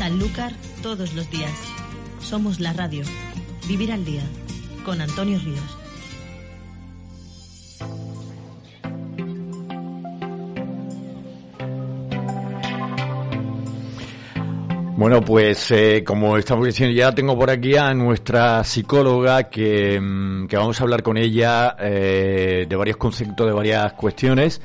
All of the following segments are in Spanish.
Sanlúcar todos los días. Somos la radio. Vivir al día. Con Antonio Ríos. Bueno, pues eh, como estamos diciendo, ya tengo por aquí a nuestra psicóloga que, mm, vamos a hablar con ella eh, de varios conceptos, de varias cuestiones.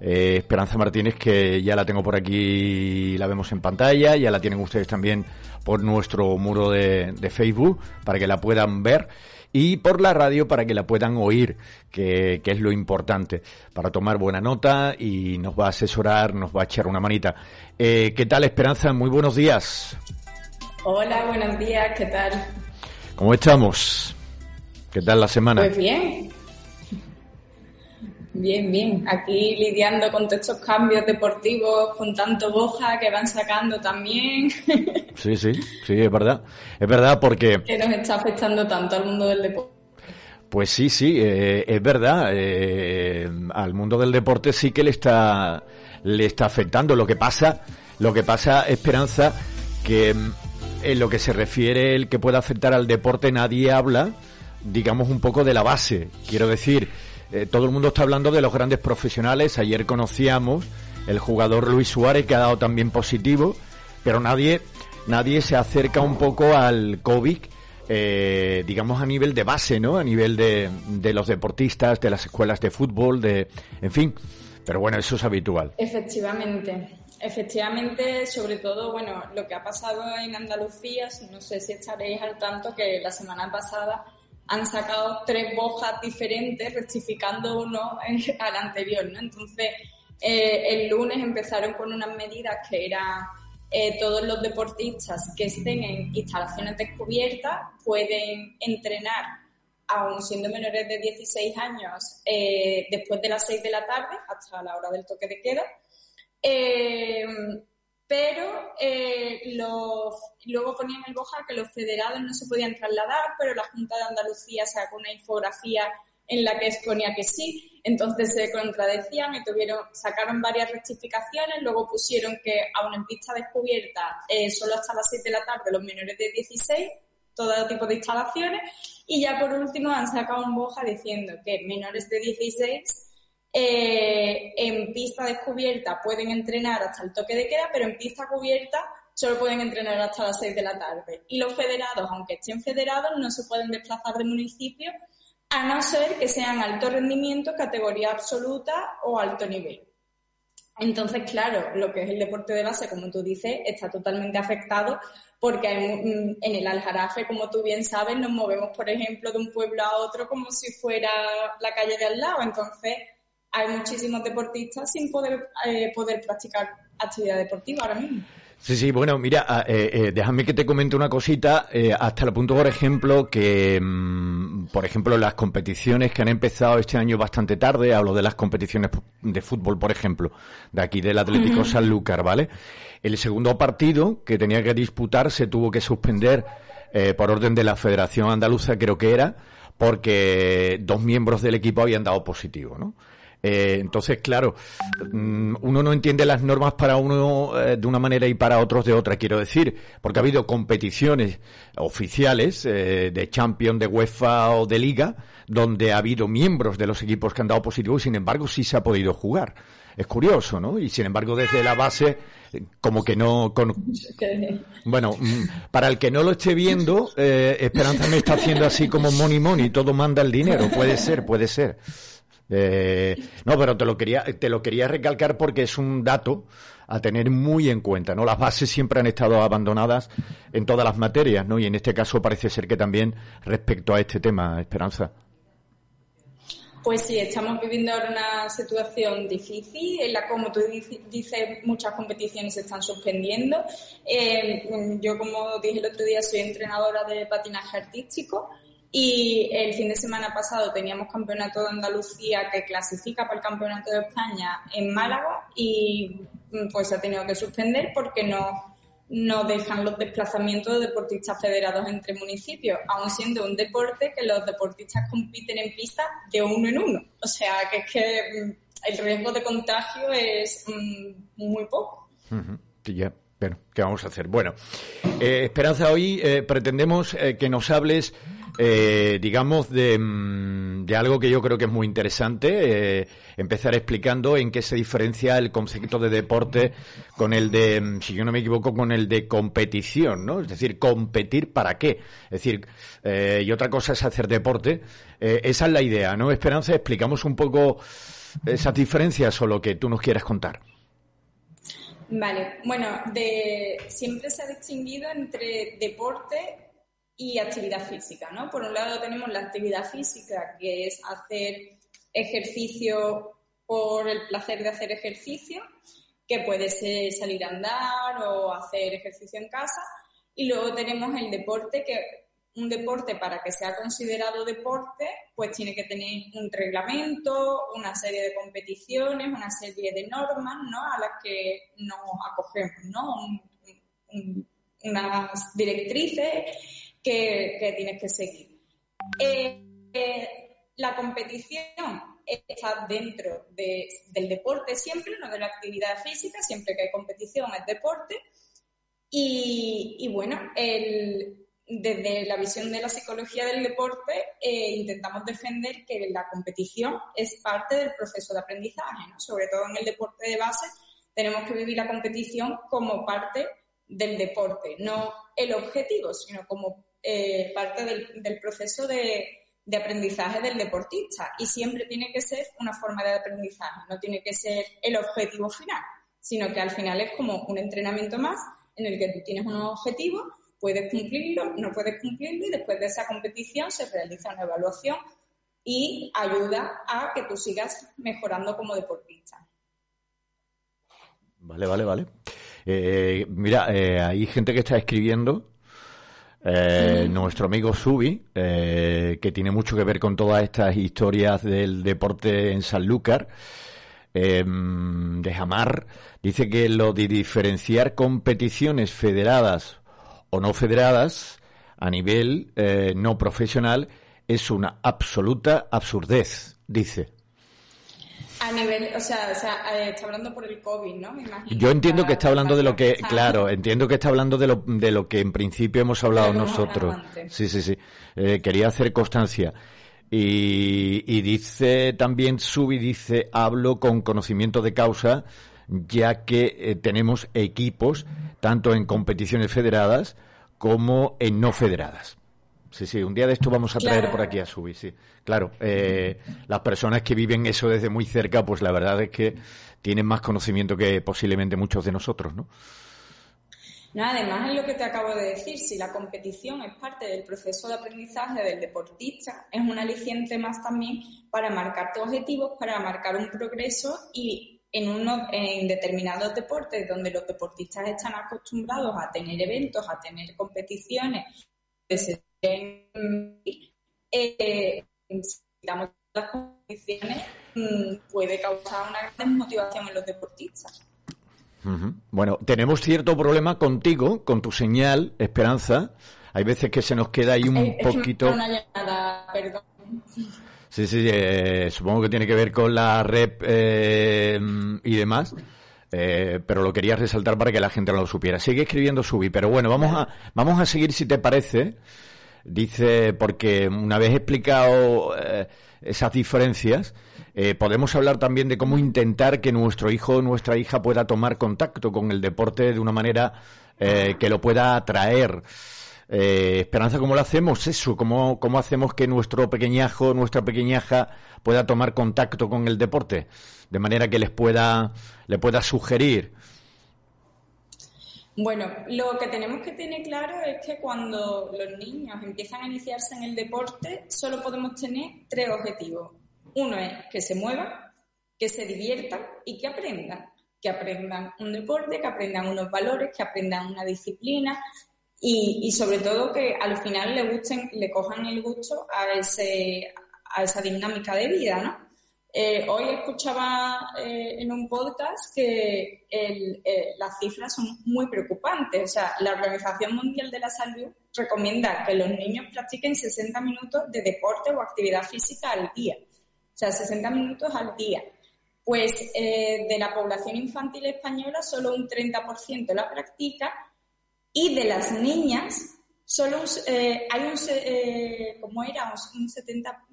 Eh, Esperanza Martínez, que ya la tengo por aquí, la vemos en pantalla, ya la tienen ustedes también por nuestro muro de, de Facebook para que la puedan ver y por la radio para que la puedan oír, que, que, es lo importante, para tomar buena nota y nos va a asesorar, nos va a echar una manita. Eh, ¿Qué tal, Esperanza? Muy buenos días. Hola, buenos días, ¿qué tal? ¿Cómo estamos? ¿Qué tal la semana? Pues bien. Bien, bien. Aquí lidiando con todos estos cambios deportivos, con tanto boja que van sacando también. Sí, sí, sí, es verdad. Es verdad porque... Que nos está afectando tanto al mundo del deporte. Pues sí, sí, eh, es verdad. Eh, al mundo del deporte sí que le está le está afectando. Lo que pasa, lo que pasa, Esperanza, que mm, en lo que se refiere el que pueda afectar al deporte nadie habla, digamos un poco de la base. Quiero decir, eh, todo el mundo está hablando de los grandes profesionales. Ayer conocíamos el jugador Luis Suárez que ha dado también positivo, pero nadie nadie se acerca un poco al COVID, eh, digamos a nivel de base, ¿no? A nivel de, de los deportistas, de las escuelas de fútbol, de, en fin. Pero bueno, eso es habitual. Efectivamente. Efectivamente, sobre todo, bueno, lo que ha pasado en Andalucía, no sé si estaréis al tanto que la semana pasada han sacado tres bojas diferentes, rectificando uno al anterior, ¿no? Entonces, eh, el lunes empezaron con unas medidas que eran eh, todos los deportistas que estén en instalaciones descubiertas pueden entrenar, aún siendo menores de 16 años, eh, después de las 6 de la tarde, hasta la hora del toque de queda. Pero eh, luego ponían el boja que los federados no se podían trasladar, pero la Junta de Andalucía sacó una infografía en la que exponía que sí, entonces se contradecían y tuvieron, sacaron varias rectificaciones, luego pusieron que aún en pista descubierta eh, solo hasta las 7 de la tarde los menores de 16, todo tipo de instalaciones, y ya por último han sacado un boja diciendo que menores de 16 eh, en pista descubierta pueden entrenar hasta el toque de queda, pero en pista cubierta solo pueden entrenar hasta las 6 de la tarde. Y los federados, aunque estén federados, no se pueden desplazar de municipio a no ser que sean alto rendimiento, categoría absoluta o alto nivel. Entonces, claro, lo que es el deporte de base, como tú dices, está totalmente afectado porque en el Aljarafe, como tú bien sabes, nos movemos, por ejemplo, de un pueblo a otro como si fuera la calle de al lado. Entonces, hay muchísimos deportistas sin poder, eh, poder practicar actividad deportiva ahora mismo. Sí, sí, bueno, mira, ah, eh, eh, déjame que te comente una cosita, eh, hasta el punto, por ejemplo, que, mm, por ejemplo, las competiciones que han empezado este año bastante tarde, hablo de las competiciones de fútbol, por ejemplo, de aquí del Atlético Sanlúcar, ¿vale? El segundo partido que tenía que disputar se tuvo que suspender eh, por orden de la Federación Andaluza, creo que era, porque dos miembros del equipo habían dado positivo, ¿no? Eh, entonces, claro, mm, uno no entiende las normas para uno eh, de una manera y para otros de otra, quiero decir, porque ha habido competiciones oficiales eh, de Champions, de UEFA o de Liga, donde ha habido miembros de los equipos que han dado positivo y sin embargo sí se ha podido jugar. Es curioso, ¿no? Y sin embargo desde la base como que no con... bueno mm, para el que no lo esté viendo Esperanza me está haciendo así como money money todo manda el dinero puede ser puede ser eh, no, pero te lo quería, te lo quería recalcar porque es un dato a tener muy en cuenta, ¿no? Las bases siempre han estado abandonadas en todas las materias, ¿no? Y en este caso parece ser que también respecto a este tema, Esperanza. Pues sí, estamos viviendo ahora una situación difícil en la, como tú dices, muchas competiciones se están suspendiendo. Eh, yo, como dije el otro día, soy entrenadora de patinaje artístico y el fin de semana pasado teníamos campeonato de Andalucía que clasifica para el campeonato de España en Málaga y mm, pues ha tenido que suspender porque no, no dejan los desplazamientos de deportistas federados entre municipios, aun siendo un deporte que los deportistas compiten en pista de uno en uno. O sea que es que mm, el riesgo de contagio es mm, muy poco. Bueno, ¿qué vamos a hacer? Bueno, eh, Esperanza, hoy eh, pretendemos eh, que nos hables, digamos, mm, de, algo que yo creo que es muy interesante. empezar explicando en qué se diferencia el concepto de deporte con el de, mm, si yo no me equivoco, con el de competición, ¿no? Es decir, competir para qué. Es decir, y otra cosa es hacer deporte. esa es la idea, ¿no? Esperanza, explicamos un poco esas diferencias o lo que tú nos quieras contar. Vale, bueno, de, siempre se ha distinguido entre deporte y actividad física, ¿no? Por un lado tenemos la actividad física, que es hacer ejercicio por el placer de hacer ejercicio, que puede ser salir a andar o hacer ejercicio en casa. Y luego tenemos el deporte, que un deporte para que sea considerado deporte, pues tiene que tener un reglamento, una serie de competiciones, una serie de normas, ¿no? A las que nos acogemos, ¿no? unas directrices que, tienes que seguir. Eh, eh, la competición está dentro del deporte siempre, no de la actividad física, siempre que hay competición es deporte. Y, y bueno, el, desde la visión de la psicología del deporte, eh, intentamos defender que la competición es parte del proceso de aprendizaje, ¿no? sobre todo en el deporte de base, tenemos que vivir la competición como parte del deporte, no el objetivo, sino como eh, parte del, proceso de, aprendizaje del deportista. Y siempre tiene que ser una forma de aprendizaje, no tiene que ser el objetivo final, sino que al final es como un entrenamiento más en el que tú tienes unos objetivos puedes cumplirlo, no puedes cumplirlo y después de esa competición se realiza una evaluación y ayuda a que tú sigas mejorando como deportista. Vale, vale, vale. Eh, mira, eh, hay gente que está escribiendo. Eh, nuestro amigo Subi, que tiene mucho que ver con todas estas historias del deporte en Sanlúcar, de Jamar, dice que lo de diferenciar competiciones federadas o no federadas a nivel eh, no profesional es una absoluta absurdez, dice. A nivel, o sea, eh, está hablando por el COVID, ¿no? Yo entiendo que está hablando de lo que, claro, entiendo que está hablando de lo, de lo que en principio hemos hablado nosotros. Sí, sí, sí. Eh, quería hacer constancia. Y, y dice también, Subi dice, hablo con conocimiento de causa ya que eh, tenemos equipos tanto en competiciones federadas como en no federadas. Sí, sí, un día de esto vamos a traer por aquí a Subi, sí. Claro, eh, las personas que viven eso desde muy cerca, pues la verdad es que tienen más conocimiento que posiblemente muchos de nosotros, ¿no? No, además es lo que te acabo de decir, si la competición es parte del proceso de aprendizaje del deportista, es un aliciente más también para marcar tus objetivos, para marcar un progreso y en, uno, en determinados deportes donde los deportistas están acostumbrados a tener eventos, a tener competiciones, eh, las competiciones mm, puede causar una gran desmotivación en los deportistas. Bueno, tenemos cierto problema contigo, con tu señal, Esperanza. Hay veces que se nos queda ahí un poquito. perdón. Sí, sí, eh, supongo que tiene que ver con la rep eh, y demás. Eh, pero lo quería resaltar para que la gente no lo supiera. Sigue escribiendo Subi, pero bueno, vamos a, vamos a seguir si te parece. Dice, porque una vez explicado esas diferencias, podemos hablar también de cómo intentar que nuestro hijo o nuestra hija pueda tomar contacto con el deporte de una manera que lo pueda atraer. Eh, Esperanza, ¿cómo lo hacemos eso? ¿Cómo, ¿Cómo hacemos que nuestro pequeñajo, nuestra pequeñaja pueda tomar contacto con el deporte? De manera que les pueda, le pueda sugerir. Bueno, lo que tenemos que tener claro es que cuando los niños empiezan a iniciarse en el deporte, solo podemos tener tres objetivos. Uno es que se muevan, que se diviertan y que aprendan. Que aprendan un deporte, que aprendan unos valores, que aprendan una disciplina, y, sobre todo que al final le gusten, le cojan el gusto a, ese, a esa dinámica de vida, ¿no? Eh, hoy escuchaba eh, en un podcast que el, eh, las cifras son muy preocupantes. O sea, la Organización Mundial de la Salud recomienda que los niños practiquen 60 minutos de deporte o actividad física al día. O sea, 60 minutos al día. pues eh, de la población infantil española solo un 30% la practica y de las niñas solo eh, hay un, eh, ¿cómo era? Un 70,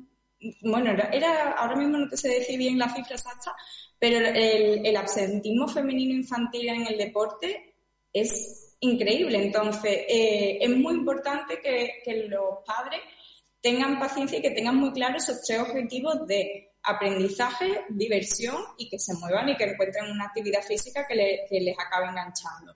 bueno, era, ahora mismo no te sé decir bien la cifra exacta, pero el, absentismo femenino infantil en el deporte es increíble. Entonces, eh, es muy importante que, los padres tengan paciencia y que tengan muy claros esos tres objetivos de aprendizaje, diversión y que se muevan y que encuentren una actividad física que les acabe enganchando.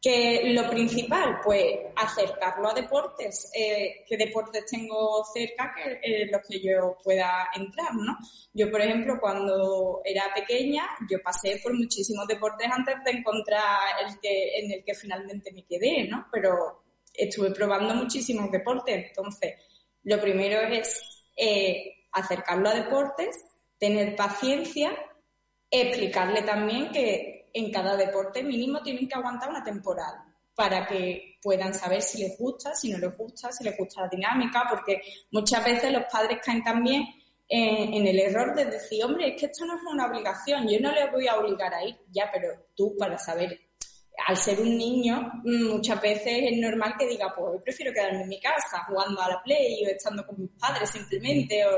Que lo principal, pues acercarlo a deportes, eh, qué deportes tengo cerca que eh, los que yo pueda entrar, ¿no? Yo, por ejemplo, cuando era pequeña, yo pasé por muchísimos deportes antes de encontrar el que, en el que finalmente me quedé, ¿no? Pero estuve probando muchísimos deportes, entonces, lo primero es eh, acercarlo a deportes, tener paciencia, explicarle también que en cada deporte mínimo tienen que aguantar una temporada para que puedan saber si les gusta, si no les gusta, si les gusta la dinámica, porque muchas veces los padres caen también en, el error de decir, hombre, es que esto no es una obligación, yo no les voy a obligar a ir, ya, pero tú para saber, al ser un niño, muchas veces es normal que diga, pues hoy prefiero quedarme en mi casa jugando a la play o estando con mis padres simplemente o,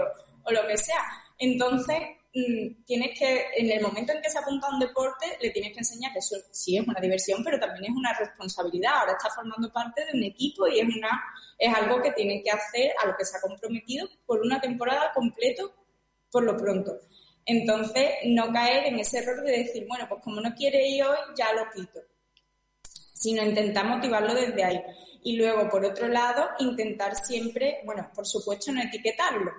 o lo que sea. Entonces, Mm, tienes que, en el momento en que se apunta a un deporte, le tienes que enseñar que eso sí es una diversión, pero también es una responsabilidad. Ahora está formando parte de un equipo y es una, es algo que tiene que hacer a lo que se ha comprometido por una temporada completo por lo pronto. Entonces, no caer en ese error de decir, bueno, pues como no quiere ir hoy, ya lo quito. Sino intentar motivarlo desde ahí. Y luego, por otro lado, intentar siempre, bueno, por supuesto, no etiquetarlo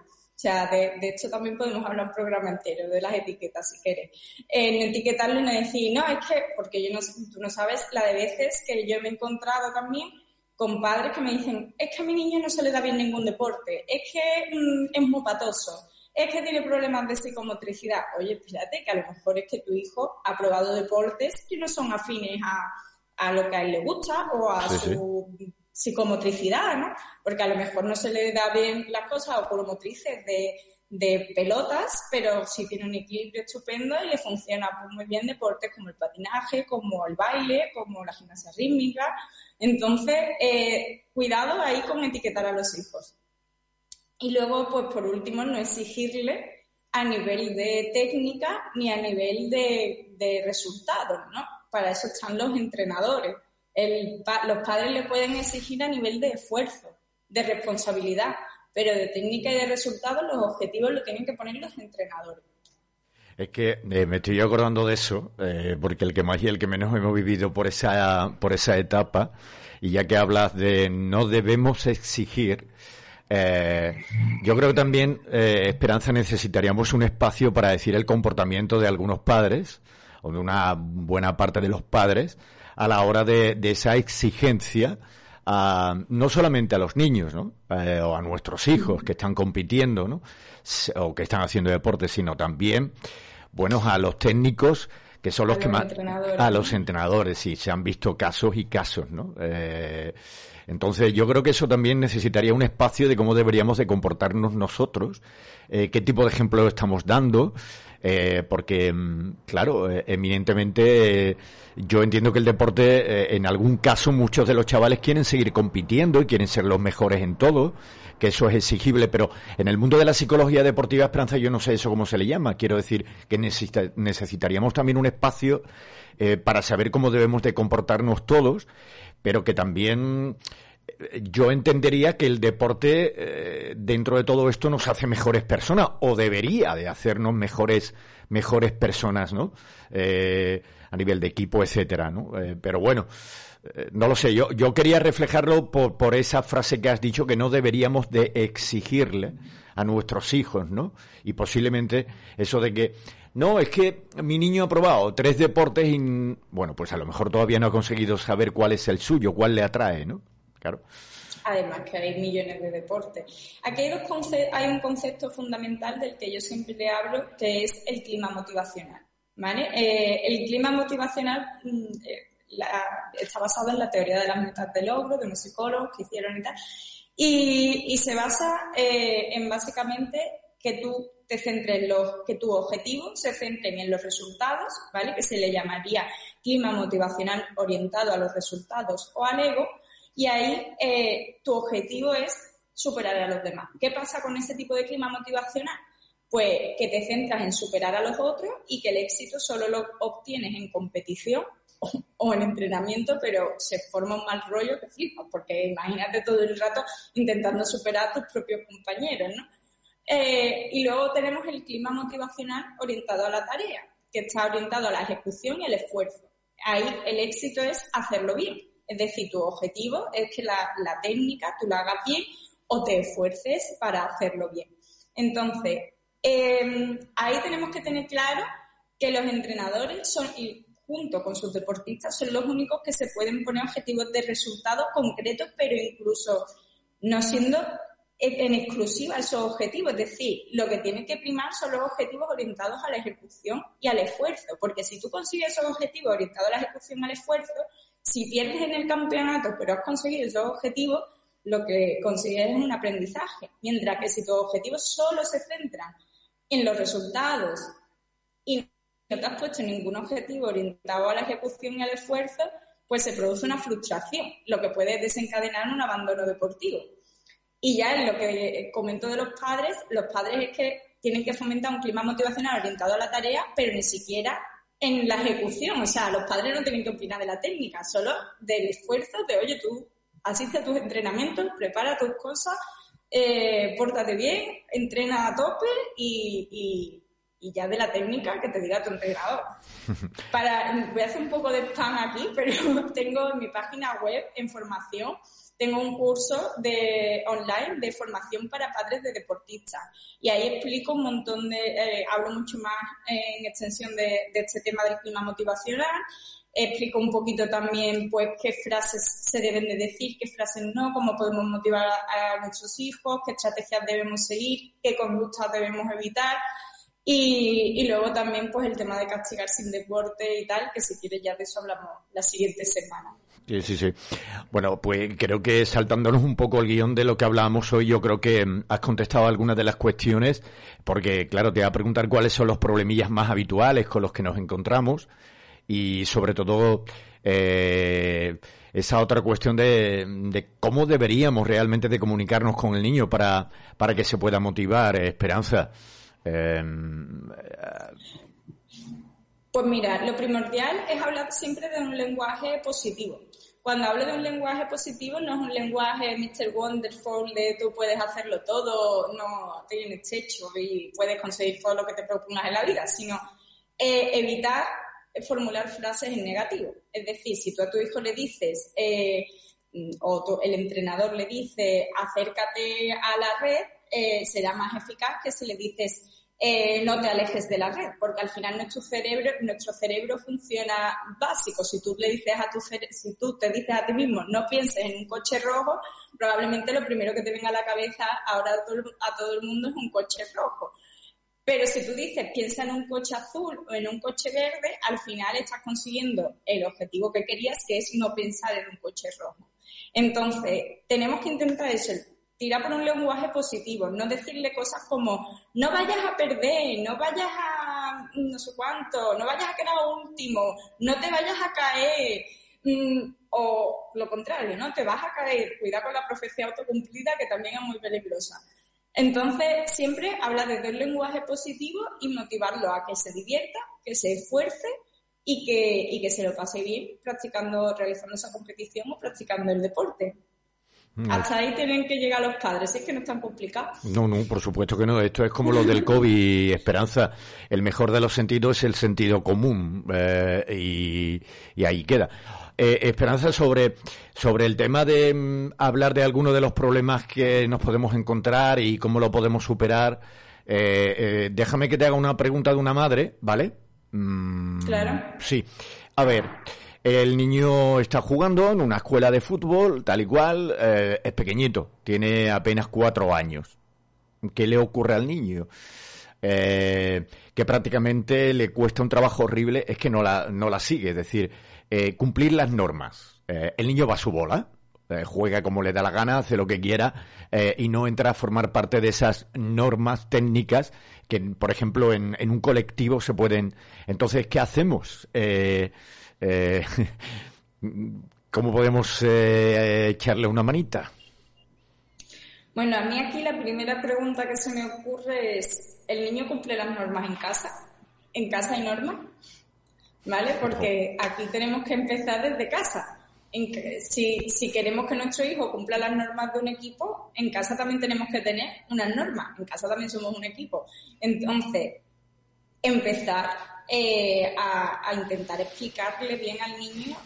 sea, de, de, hecho también podemos hablar un programa entero de las etiquetas si quieres. En etiquetarlo y no decir, no, es que, porque yo no, tú no sabes la de veces que yo me he encontrado también con padres que me dicen, es que a mi niño no se le da bien ningún deporte, es que mm, es muy patoso, es que tiene problemas de psicomotricidad. Oye, fíjate que a lo mejor es que tu hijo ha probado deportes que no son afines a, a lo que a él le gusta o a su psicomotricidad, ¿no? Porque a lo mejor no se le da bien las cosas o motrices de, de pelotas, pero sí tiene un equilibrio estupendo y le funciona pues, muy bien deportes como el patinaje, como el baile, como la gimnasia rítmica. Entonces, eh, cuidado ahí con etiquetar a los hijos. Y luego, pues por último, no exigirle a nivel de técnica ni a nivel de, de resultados, ¿no? Para eso están los entrenadores los padres le pueden exigir a nivel de esfuerzo, de responsabilidad, pero de técnica y de resultados los objetivos lo tienen que poner los entrenadores. Es que eh, me estoy acordando de eso, eh, porque el que más y el que menos hemos vivido por esa, por esa etapa, y ya que hablas de no debemos exigir, eh, yo creo que también, Esperanza, necesitaríamos un espacio para decir el comportamiento de algunos padres, o de una buena parte de los padres, a la hora de, esa exigencia, no solamente a los niños, ¿no? Eh, o a nuestros hijos que están compitiendo, ¿no? O que están haciendo deporte, sino también, bueno, a los técnicos que son los que más a los entrenadores sí se han visto casos y casos no eh, entonces yo creo que eso también necesitaría un espacio de cómo deberíamos de comportarnos nosotros eh, qué tipo de ejemplo estamos dando eh, porque, mm, claro, eh, eminentemente eh, yo entiendo que el deporte, en algún caso, muchos de los chavales quieren seguir compitiendo y quieren ser los mejores en todo, que eso es exigible, pero en el mundo de la psicología deportiva, Esperanza, yo no sé eso cómo se le llama. Quiero decir que necesitaríamos también un espacio para saber cómo debemos de comportarnos todos, pero que también yo entendería que el deporte eh, dentro de todo esto nos hace mejores personas o debería de hacernos mejores mejores personas, ¿no? Eh, a nivel de equipo, etcétera, ¿no? Eh, pero bueno, no lo sé. Yo yo quería reflejarlo por por esa frase que has dicho que no deberíamos de exigirle a nuestros hijos, ¿no? Y posiblemente eso de que no, es que mi niño ha probado tres deportes y bueno, pues a lo mejor todavía no ha conseguido saber cuál es el suyo, cuál le atrae, ¿no? Además que hay millones de deportes. Aquí hay, hay un concepto fundamental del que yo siempre hablo, que es el clima motivacional. Eh, el clima motivacional mm, eh, está basado en la teoría de las metas de logro, de unos psicólogos que hicieron y tal. Y, se basa eh, en básicamente que tú te centres en los, que tu objetivo se centren en los resultados, ¿vale? Que se le llamaría clima motivacional orientado a los resultados o al ego, y ahí eh, tu objetivo es superar a los demás. ¿Qué pasa con ese tipo de clima motivacional? Pues que te centras en superar a los otros y que el éxito solo lo obtienes en competición o en entrenamiento, pero se forma un mal rollo que flipas, porque imagínate todo el rato intentando superar a tus propios compañeros, ¿no? Eh, y luego tenemos el clima motivacional orientado a la tarea, que está orientado a la ejecución y al esfuerzo. Ahí el éxito es hacerlo bien. Es decir, tu objetivo es que la, técnica tú la hagas bien o te esfuerces para hacerlo bien. Entonces, em, ahí tenemos que tener claro que los entrenadores son, y junto con sus deportistas, son los únicos que se pueden poner objetivos de resultados concretos, pero incluso no siendo en exclusiva esos objetivos. Es decir, lo que tiene que primar son los objetivos orientados a la ejecución y al esfuerzo. Porque si tú consigues esos objetivos orientados a la ejecución y al esfuerzo, si pierdes en el campeonato pero has conseguido esos objetivos, lo que consigues es un aprendizaje. Mientras que si tus objetivos solo se centran en los resultados y no te has puesto ningún objetivo orientado a la ejecución y al esfuerzo, pues se produce una frustración, lo que puede desencadenar un abandono deportivo. Y ya en lo que comento de los padres, los padres es que tienen que fomentar un clima motivacional orientado a la tarea, pero ni siquiera en la ejecución. O sea, los padres no tienen que opinar de la técnica, solo del esfuerzo de, oye, tú asiste a tus entrenamientos, prepara tus cosas, eh, pórtate bien, entrena a tope y, y, ya de la técnica que te diga tu entrenador. Para, voy a hacer un poco de spam aquí, pero tengo en mi página web en formación tengo un curso de online de formación para padres de deportistas y ahí explico un montón de, eh, hablo mucho más en extensión de, este tema del clima motivacional, explico un poquito también pues qué frases se deben de decir, qué frases no, cómo podemos motivar a, nuestros hijos, qué estrategias debemos seguir, qué conductas debemos evitar. Y, y, luego también pues el tema de castigar sin deporte y tal, que si quieres ya de eso hablamos la siguiente semana. Sí, sí, sí. Bueno, pues creo que saltándonos un poco el guion de lo que hablábamos hoy, yo creo que mm, has contestado algunas de las cuestiones, porque claro, te voy a preguntar cuáles son los problemillas más habituales con los que nos encontramos y sobre todo eh, esa otra cuestión de, cómo deberíamos realmente de comunicarnos con el niño para, para que se pueda motivar, eh, Esperanza. Em, pues mira, lo primordial es hablar siempre de un lenguaje positivo. Cuando hablo de un lenguaje positivo no es un lenguaje Mr. Wonderful de tú puedes hacerlo todo, no tienes techo y puedes conseguir todo lo que te propongas en la vida, sino eh, evitar formular frases en negativo. Es decir, si tú a tu hijo le dices, eh, o el entrenador le dice, acércate a la red, eh, será más eficaz que si le dices, eh, no te alejes de la red, porque al final nuestro cerebro, nuestro cerebro funciona básico. Si tú le dices a tu si tú te dices a ti mismo, no pienses en un coche rojo, probablemente lo primero que te venga a la cabeza ahora a todo el mundo es un coche rojo. Pero si tú dices, piensa en un coche azul o en un coche verde, al final estás consiguiendo el objetivo que querías, que es no pensar en un coche rojo. Entonces, tenemos que intentar eso, tira por un lenguaje positivo, no decirle cosas como no vayas a perder, no vayas a no sé cuánto, no vayas a quedar último, no te vayas a caer, mm, o lo contrario, ¿no? Te vas a caer, cuida con la profecía autocumplida que también es muy peligrosa. Entonces, siempre habla desde un lenguaje positivo y motivarlo a que se divierta, que se esfuerce y que, y que se lo pase bien practicando, realizando esa competición o practicando el deporte. Mm. Hasta ahí tienen que llegar los padres, es que no es tan complicado. No, no, por supuesto que no. Esto es como lo del COVID, Esperanza. El mejor de los sentidos es el sentido común eh, y, ahí queda. Eh, Esperanza, sobre, sobre el tema de mm, hablar de algunos de los problemas que nos podemos encontrar y cómo lo podemos superar, eh, déjame que te haga una pregunta de una madre, ¿vale? Mm, claro. Sí. A ver. El niño está jugando en una escuela de fútbol, tal y cual, eh, es pequeñito, tiene apenas cuatro años. ¿Qué le ocurre al niño? Eh, que prácticamente le cuesta un trabajo horrible, es que no la, no la sigue, es decir, eh, cumplir las normas. el niño va a su bola, eh, juega como le da la gana, hace lo que quiera eh, y no entra a formar parte de esas normas técnicas que, por ejemplo, en, en un colectivo se pueden. Entonces, ¿qué hacemos? Eh, eh, ¿Cómo podemos eh, echarle una manita? Bueno, a mí aquí la primera pregunta que se me ocurre es, ¿el niño cumple las normas en casa? ¿En casa hay normas? ¿Vale? Porque aquí tenemos que empezar desde casa. En que, si, si queremos que nuestro hijo cumpla las normas de un equipo, en casa también tenemos que tener unas normas. En casa también somos un equipo. Entonces, empezar eh, a, intentar explicarle bien al niño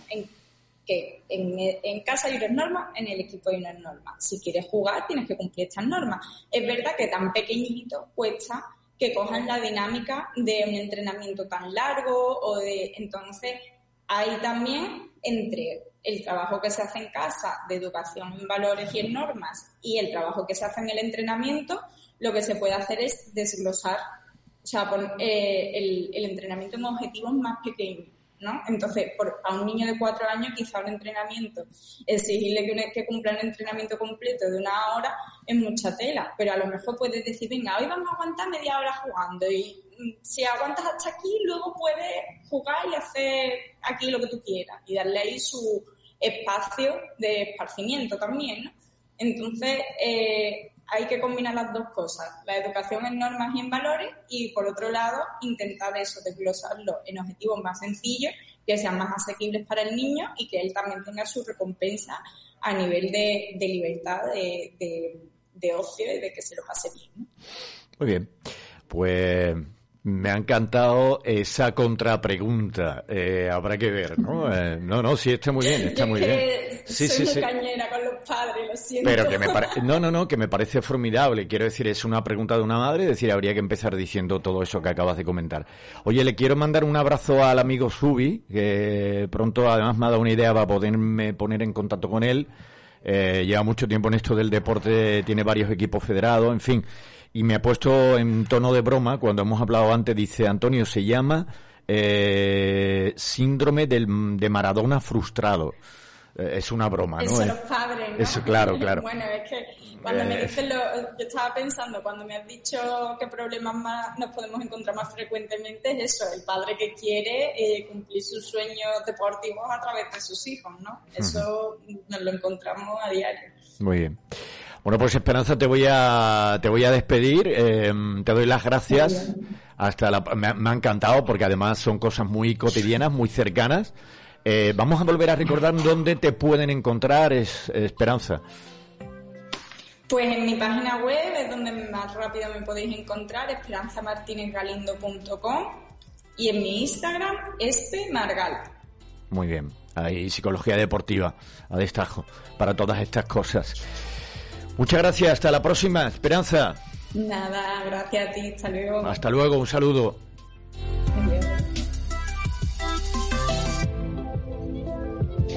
que en, en, casa hay unas normas, en el equipo hay unas normas. Si quieres jugar, tienes que cumplir estas normas. Es verdad que tan pequeñito cuesta que cojan la dinámica de un entrenamiento tan largo o de entonces hay también entre el trabajo que se hace en casa de educación en valores y en normas y el trabajo que se hace en el entrenamiento, lo que se puede hacer es desglosar, o sea, poner, eh, el, entrenamiento en objetivos más pequeños ¿no? Entonces, por, a un niño de cuatro años, quizá un entrenamiento, exigirle que, que cumpla un entrenamiento completo de una hora es mucha tela, pero a lo mejor puedes decir, venga, hoy vamos a aguantar media hora jugando y mm, si aguantas hasta aquí, luego puedes jugar y hacer aquí lo que tú quieras y darle ahí su espacio de esparcimiento también, ¿no? Entonces, eh, hay que combinar las dos cosas, la educación en normas y en valores y por otro lado intentar eso, desglosarlo en objetivos más sencillos, que sean más asequibles para el niño y que él también tenga su recompensa a nivel de, de libertad, de, de, de, ocio y de que se lo pase bien. ¿no? Muy bien, pues me ha encantado esa contrapregunta. Eh, habrá que ver, ¿no? Eh, no, no, sí, está muy bien, está muy bien. Sí, sí, soy sí. cañera con los padres, lo siento. Pero que me parece, no, no, no, que me parece formidable. Quiero decir, es una pregunta de una madre, es decir, habría que empezar diciendo todo eso que acabas de comentar. Oye, le quiero mandar un abrazo al amigo Subi, que pronto además me ha dado una idea para poderme poner en contacto con él. Eh, lleva mucho tiempo en esto del deporte, tiene varios equipos federados, en fin y me ha puesto en tono de broma cuando hemos hablado antes, dice Antonio, se llama eh, síndrome del, de Maradona frustrado. Eh, es una broma, ¿no? Eso los padres, ¿no? Eso, claro, claro. bueno, es que cuando me dicen lo, yo estaba pensando, cuando me has dicho qué problemas más nos podemos encontrar más frecuentemente, es eso, el padre que quiere eh, cumplir sus sueños deportivos a través de sus hijos, ¿no? Eso uh -huh. nos lo encontramos a diario. Muy bien. Bueno, pues Esperanza, te voy a, te voy a despedir. Eh, te doy las gracias. Hasta la, me, me, ha encantado porque además son cosas muy cotidianas, muy cercanas. Eh, vamos a volver a recordar dónde te pueden encontrar, es, Esperanza. Pues en mi página web es donde más rápido me podéis encontrar, esperanzamartinezgalindo.com y en mi Instagram, este Margal. Muy bien. Hay psicología deportiva a destajo para todas estas cosas. Muchas gracias, hasta la próxima, Esperanza. Nada, gracias a ti, hasta luego. Hasta luego, un saludo.